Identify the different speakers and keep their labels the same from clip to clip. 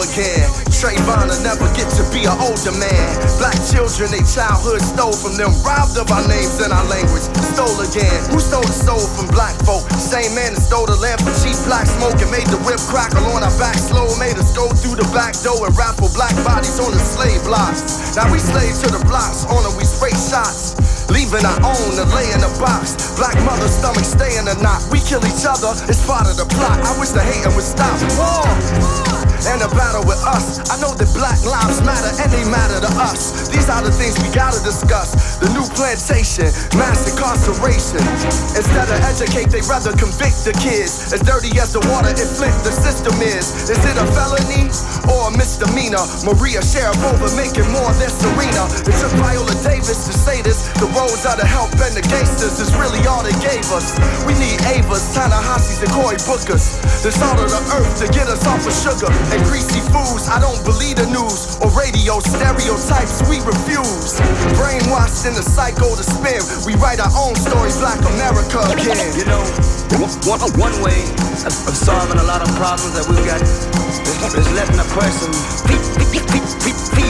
Speaker 1: again. Trayvon will never get to be an older man. Black children, they childhood stole from them, robbed of our names and our language. Stole again. Who stole the soul from black folk? Same man that stole the lamp for cheap black smoke and made the whip crackle on our back slow. Made us go through the back door and raffle black bodies on the slave blocks. Now we slaves to the blocks, on them we spray shots. Leaving our own to lay in a box. Black mother's stomach stay in a knot. We kill each other, it's part of the plot. I wish the hating would stop. War! And a battle with us. I know that black lives matter and they matter to us. These are the things we gotta discuss. The new plantation, mass incarceration. Instead of educate, they rather convict the kids. As dirty as the water it flip the system is. Is it a felony or a misdemeanor? Maria Sharapova making more than Serena. It took Viola Davis to say this. The roads are the help and the gangsters is really all they gave us. We need Avas, Ta-Nehisi's, and Cory Bookers. The salt of the earth to get us off of sugar and greasy foods. I don't believe the news or radio stereotypes. We refuse. Brainwashed in the cycle to spin. We write our own story, Black America again.
Speaker 2: You know, one, uh, one way of, solving a lot of problems that we've got is, letting a person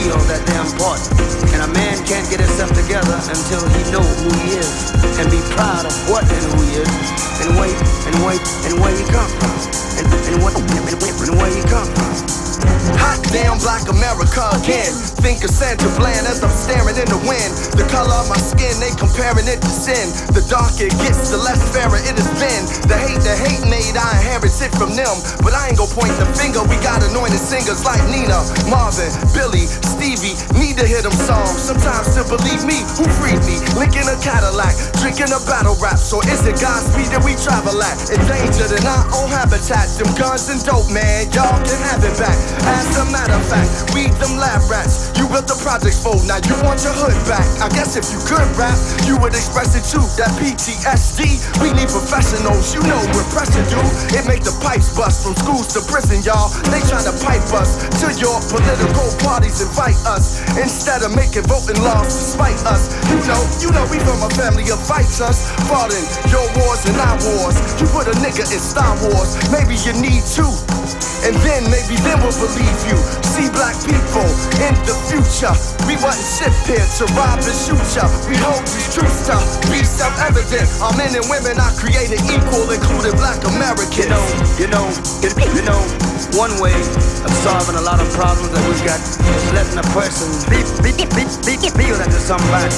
Speaker 2: feel that damn part. And a man can't get himself together until he know who he is and be proud of what and who he is and where and where and where he come from and, and, what, and, and where he come from.
Speaker 1: Hot damn black America again. Think of Sandra Bland as I'm staring in the wind. The color of my skin, they comparing it to sin. The darker it gets, the less fairer it has been. The hate, the hate made, I inherited from them. But I ain't gon' point the finger, we got anointed singers like Nina, Marvin, Billy, Stevie. Need to hear them songs. Sometimes to believe me, who freed me? Linking a Cadillac, drinking a battle rap. So is it Godspeed that we travel at? In our own habitat. Them guns and dope, man, y'all can have it back. As a matter of fact, we them lab rats. You built the projects for, now you want your hood back. I guess if you could rap, you would express it too. That PTSD, we need professionals. You know what pressure do. It make the pipes bust from schools to prison, y'all. They tryna pipe us to your political parties, invite us instead of making voting laws to spite us. You know, you know we from a family of fighters, fought in your wars and our wars. You put a nigga in Star Wars, maybe you need to. And then maybe then we'll believe you. See black people in the future. We wasn't shipped here to rob and shoot ya. We hold these truths to be self-evident. Our men and women are created equal, including black Americans.
Speaker 2: You know, you know, you know, one way of solving a lot of problems that we've got is letting a person be, be, be, be, feel that there's somebody.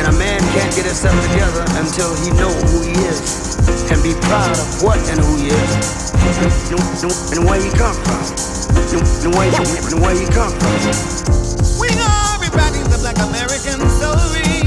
Speaker 2: And a man can't get himself together until he know who he is and be proud of what and who he is and where you come from. And where you, and where you come from.
Speaker 3: We are rewriting the black American story.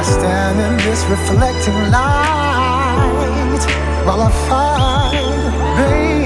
Speaker 4: I stand in this reflecting light while I find bathing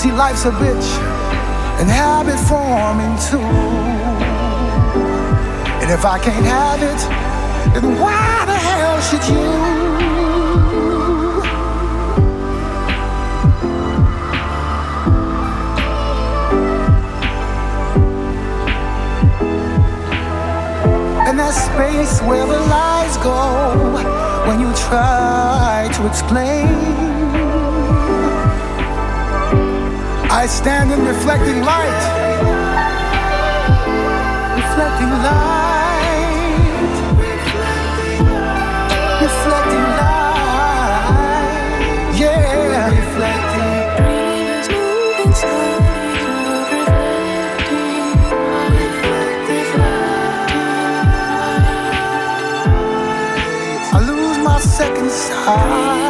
Speaker 4: see, life's a bitch and habit forming too. And if I can't have it, then why the hell should you? And that space where the lies go when you try to explain. I stand in reflecting light. Reflecting light. Reflecting light. Yeah. Reflecting. I lose my second sight.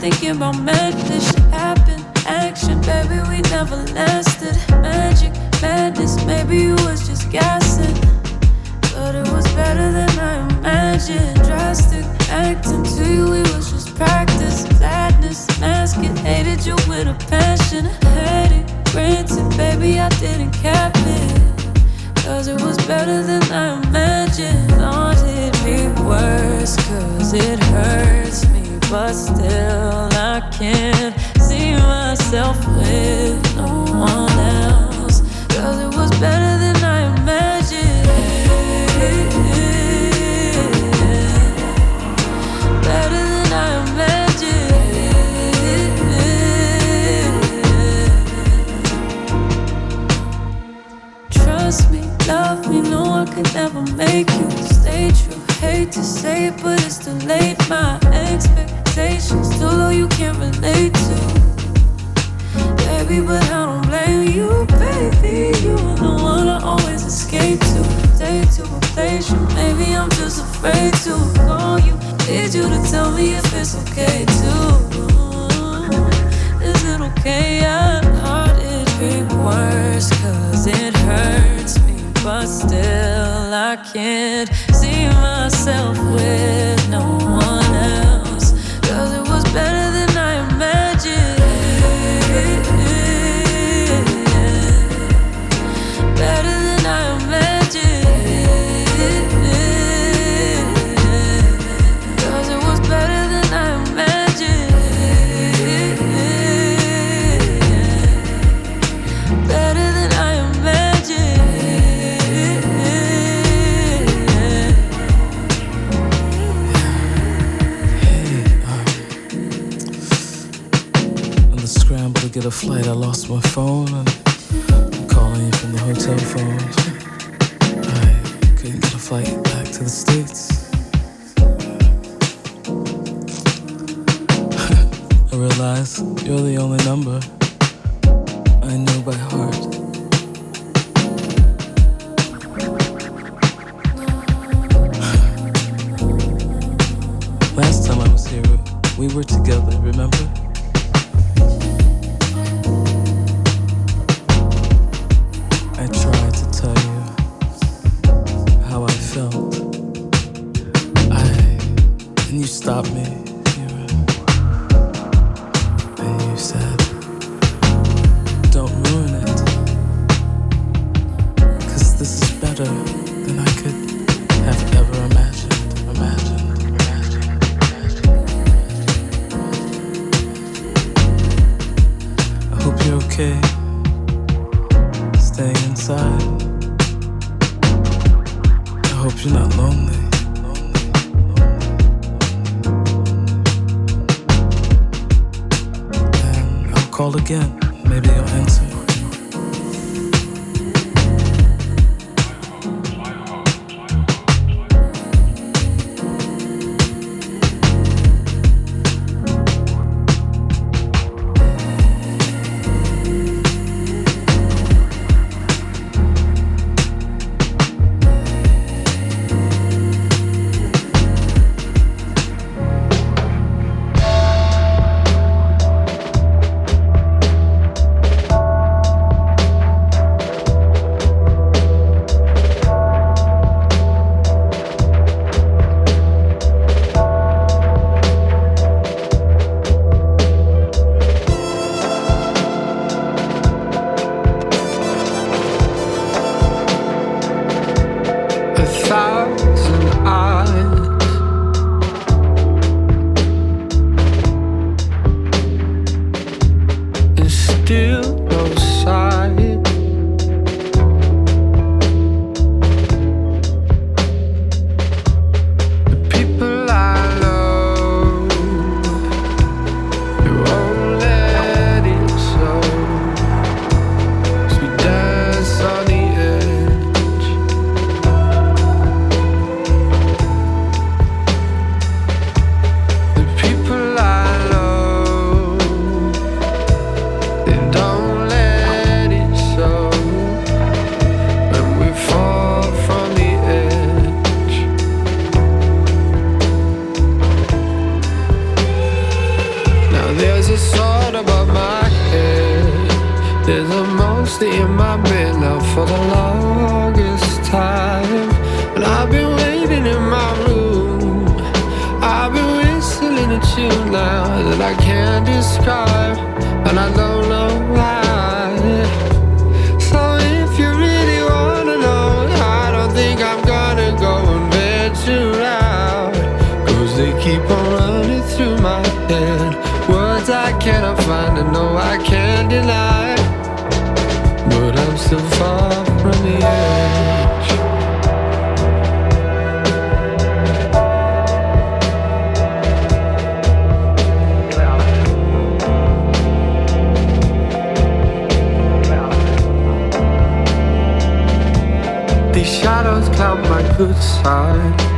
Speaker 5: thinking about magic. if
Speaker 6: you're not lonely. And I'll call again, maybe you'll answer.
Speaker 7: So far from the edge. These shadows cloud my good side.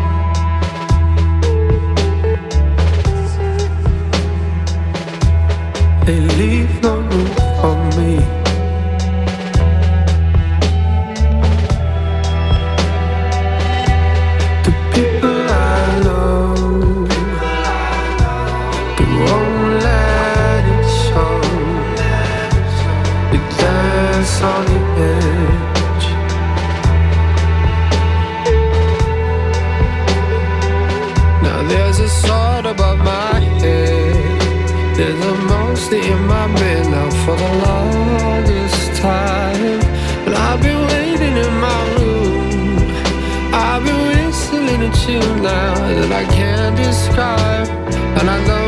Speaker 7: stay in my bed now for the longest time. But I've been waiting in my room. I've been whistling a tune now that I can't describe. And I know.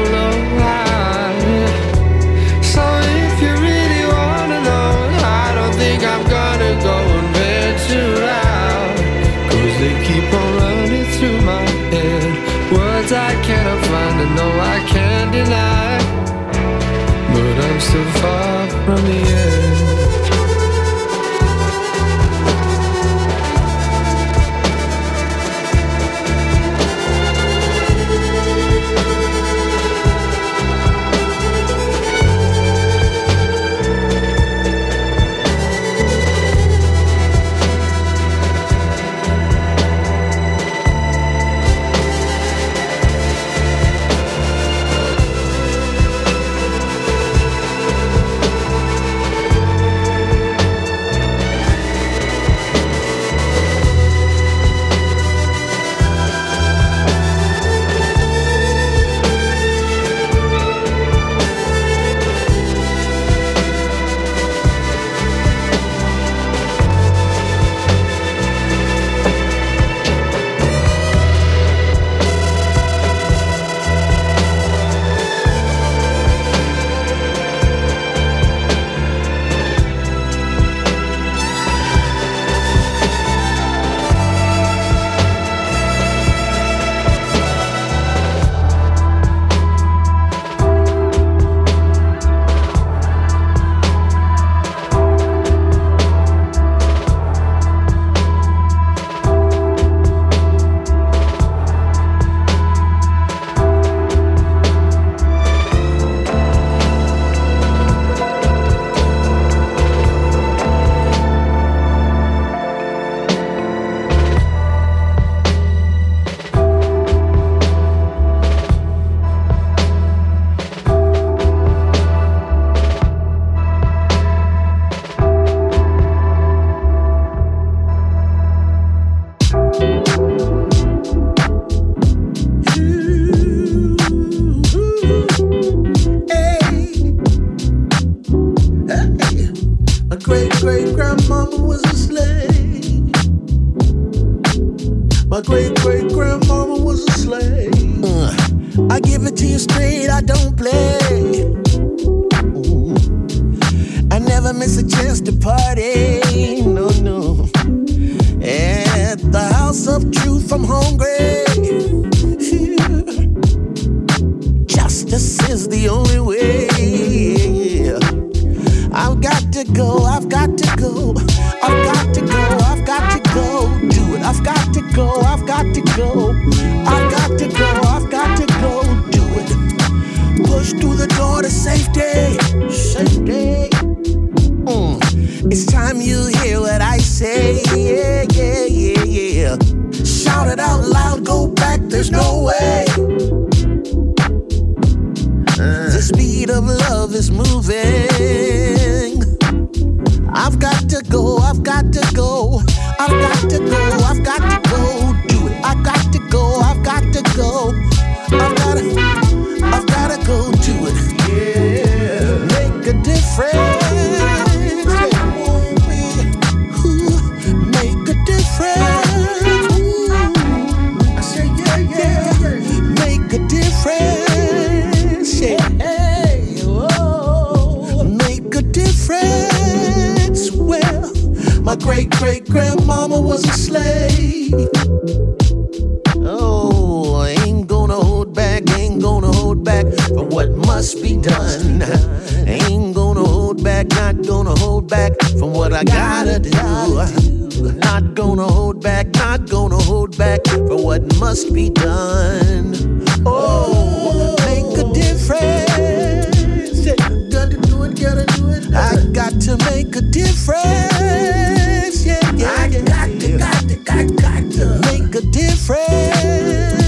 Speaker 8: it out loud, go back, there's no way. The speed of love is moving. I've got to go, I've got to go. Grandmama was a slave. Oh, ain't gonna hold back, ain't gonna hold back for what must be done. Ain't gonna hold back, not gonna hold back from what I gotta do. Not gonna hold back, not gonna hold back for what must be done. Oh, make a difference. Gotta do it, gotta do it. I got to make a difference. Yeah, yeah, I got to, got to, got, got to make a difference.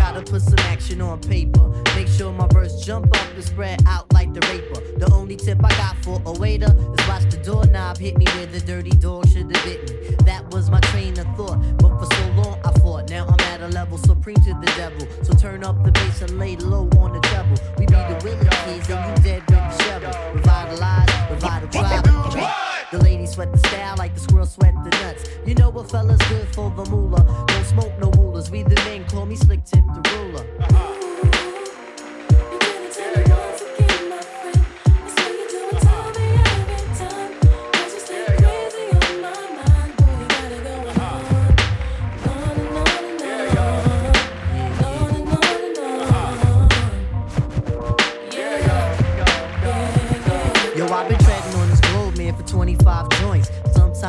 Speaker 8: Gotta
Speaker 3: put
Speaker 9: some action on paper. Make sure my verse jump up and spread out like the raper. The only tip I got for a waiter is watch the doorknob hit me where the dirty dog should have bit me. That was my train of thought, but for so long I fought. Now I'm at a level supreme to the devil. So turn up the bass and lay low on the treble. We be the willing kids and you dead with the shovel. Revitalize, revitalize. The ladies sweat the style like the squirrels sweat the nuts. You know what fella's good for the moolah. Don't smoke no rulers. We the men call me slick tip the ruler.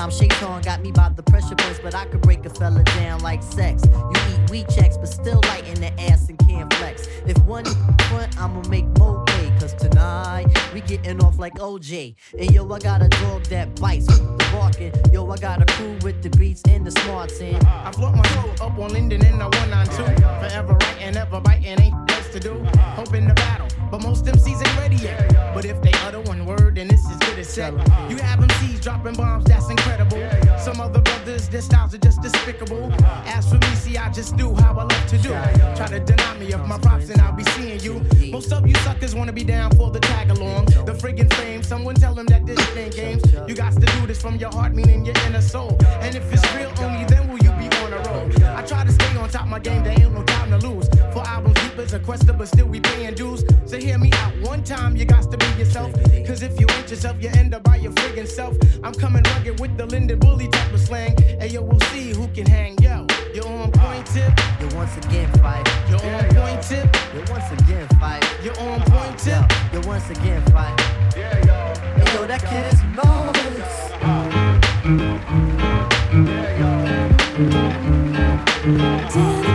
Speaker 9: Sometimes Shaitan got me by the pressure points, but I could break a fella down like sex. You eat weed checks, but still light in the ass and can't flex. If one front, I'ma make more pay, cause tonight we getting off like OJ. And yo, I got a dog that bites with the barking. Yo, I got a crew with the beats and the smarts in.
Speaker 3: I float my soul up on Linden in the 192. Forever writing, ever biting, ain't to do. Hoping to battle, but most MCs ain't ready yet. But if they utter one word, then it's as good as set. You have MCs dropping bombs, that's incredible. Some other brothers, their styles are just despicable. As for me, see, I just do how I love to do. Try to deny me of my props, and I'll be seeing you. Most of you suckers wanna be down for the tag along. The friggin' fame, someone tell them that this ain't games. You got to do this from your heart, meaning your inner soul. And if it's real, only then will you be on a roll. I try to stay on top my game, there as a quester, but still we paying dues. So hear me out one time, you got to be yourself. Cause if you ain't yourself, you end up by your friggin' self. I'm coming rugged with the Linden Bully type of slang. Hey yo, we'll see who can hang. Yo, you're on point tip,
Speaker 9: You once again fight.
Speaker 3: you're on point tip,
Speaker 9: You once again fight.
Speaker 3: you're on point tip.
Speaker 9: You once again fight. Hey, yo, Yo, that kid is marvelous.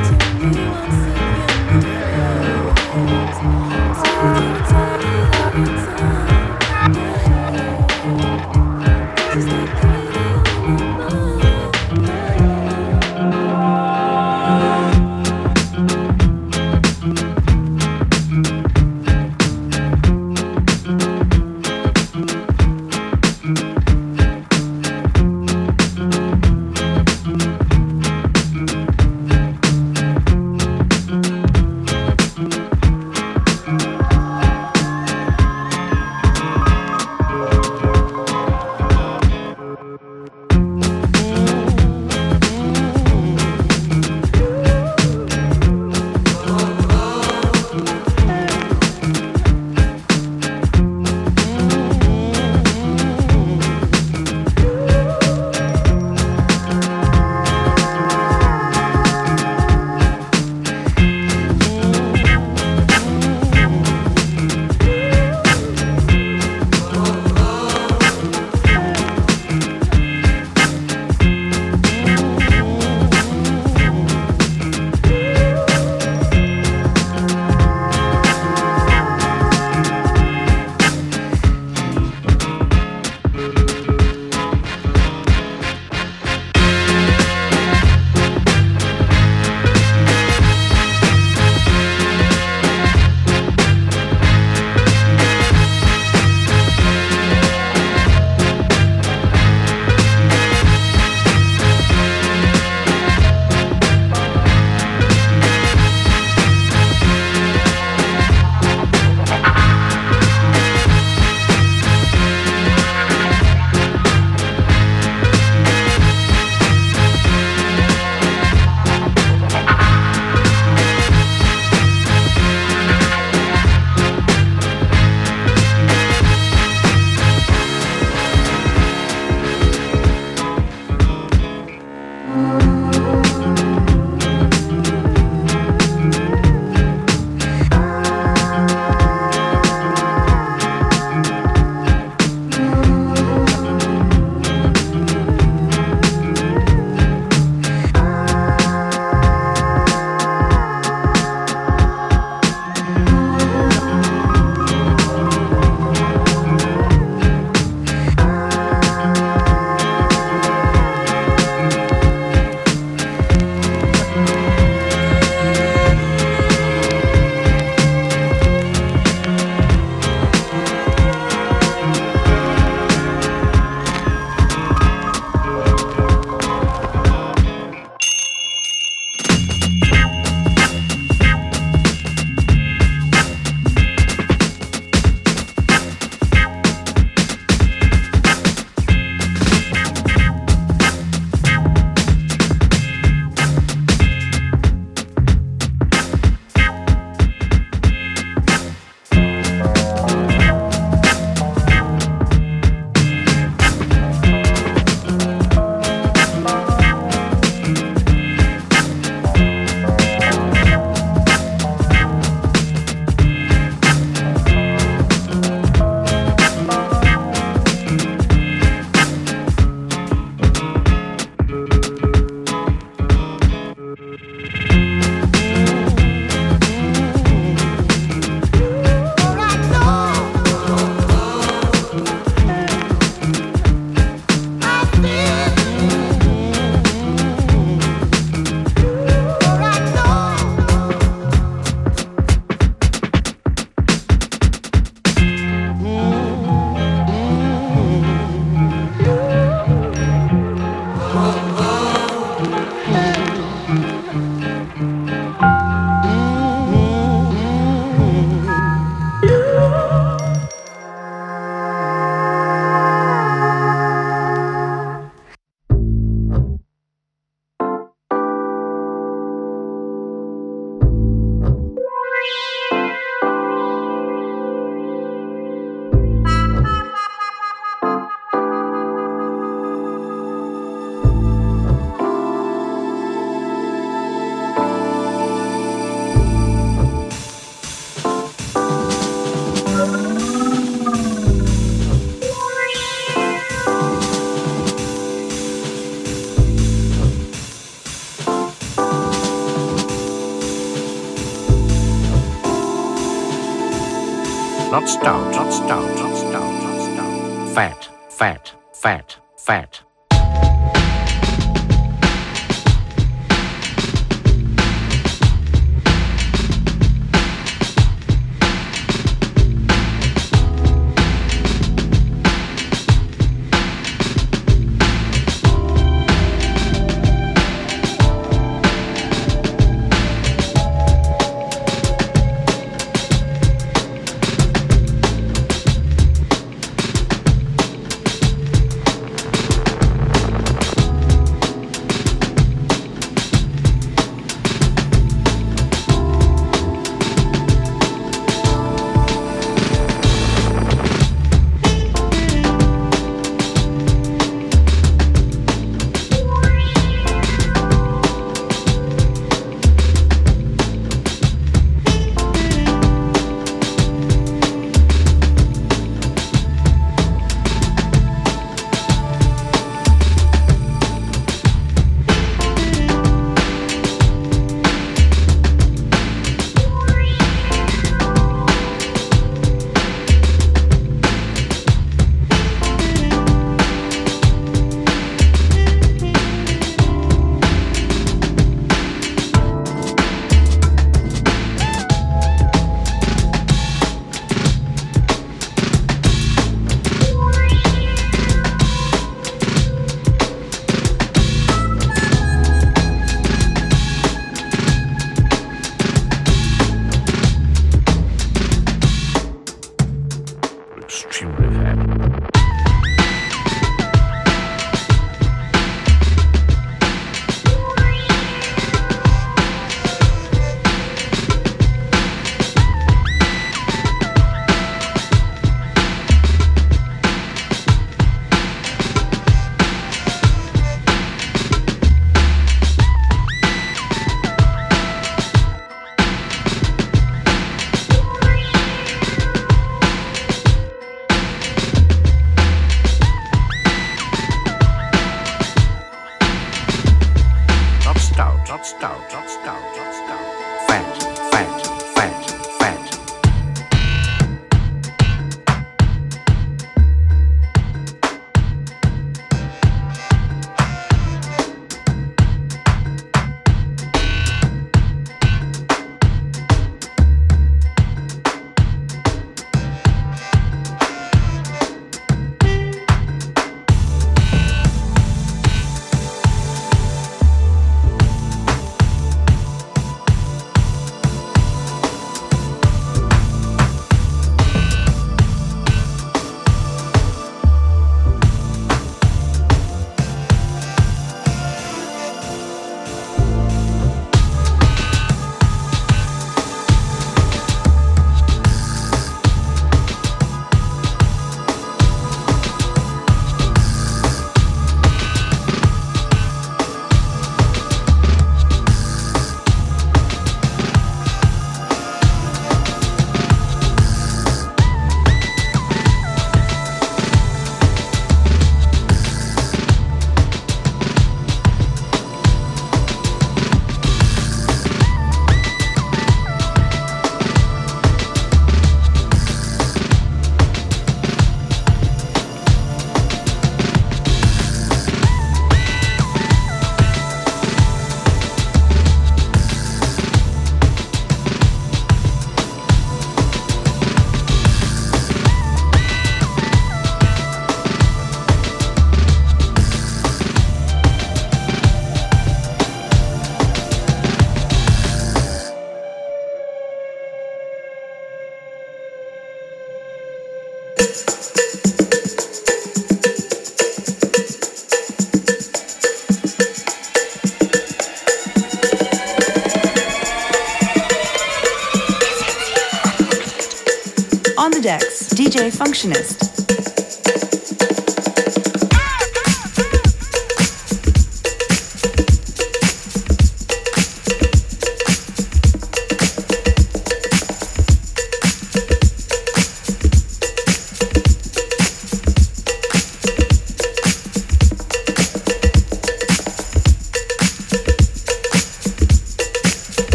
Speaker 10: Not stout, not stout, not stout, not stout. Fat, fat, fat, fat.
Speaker 11: Functionist.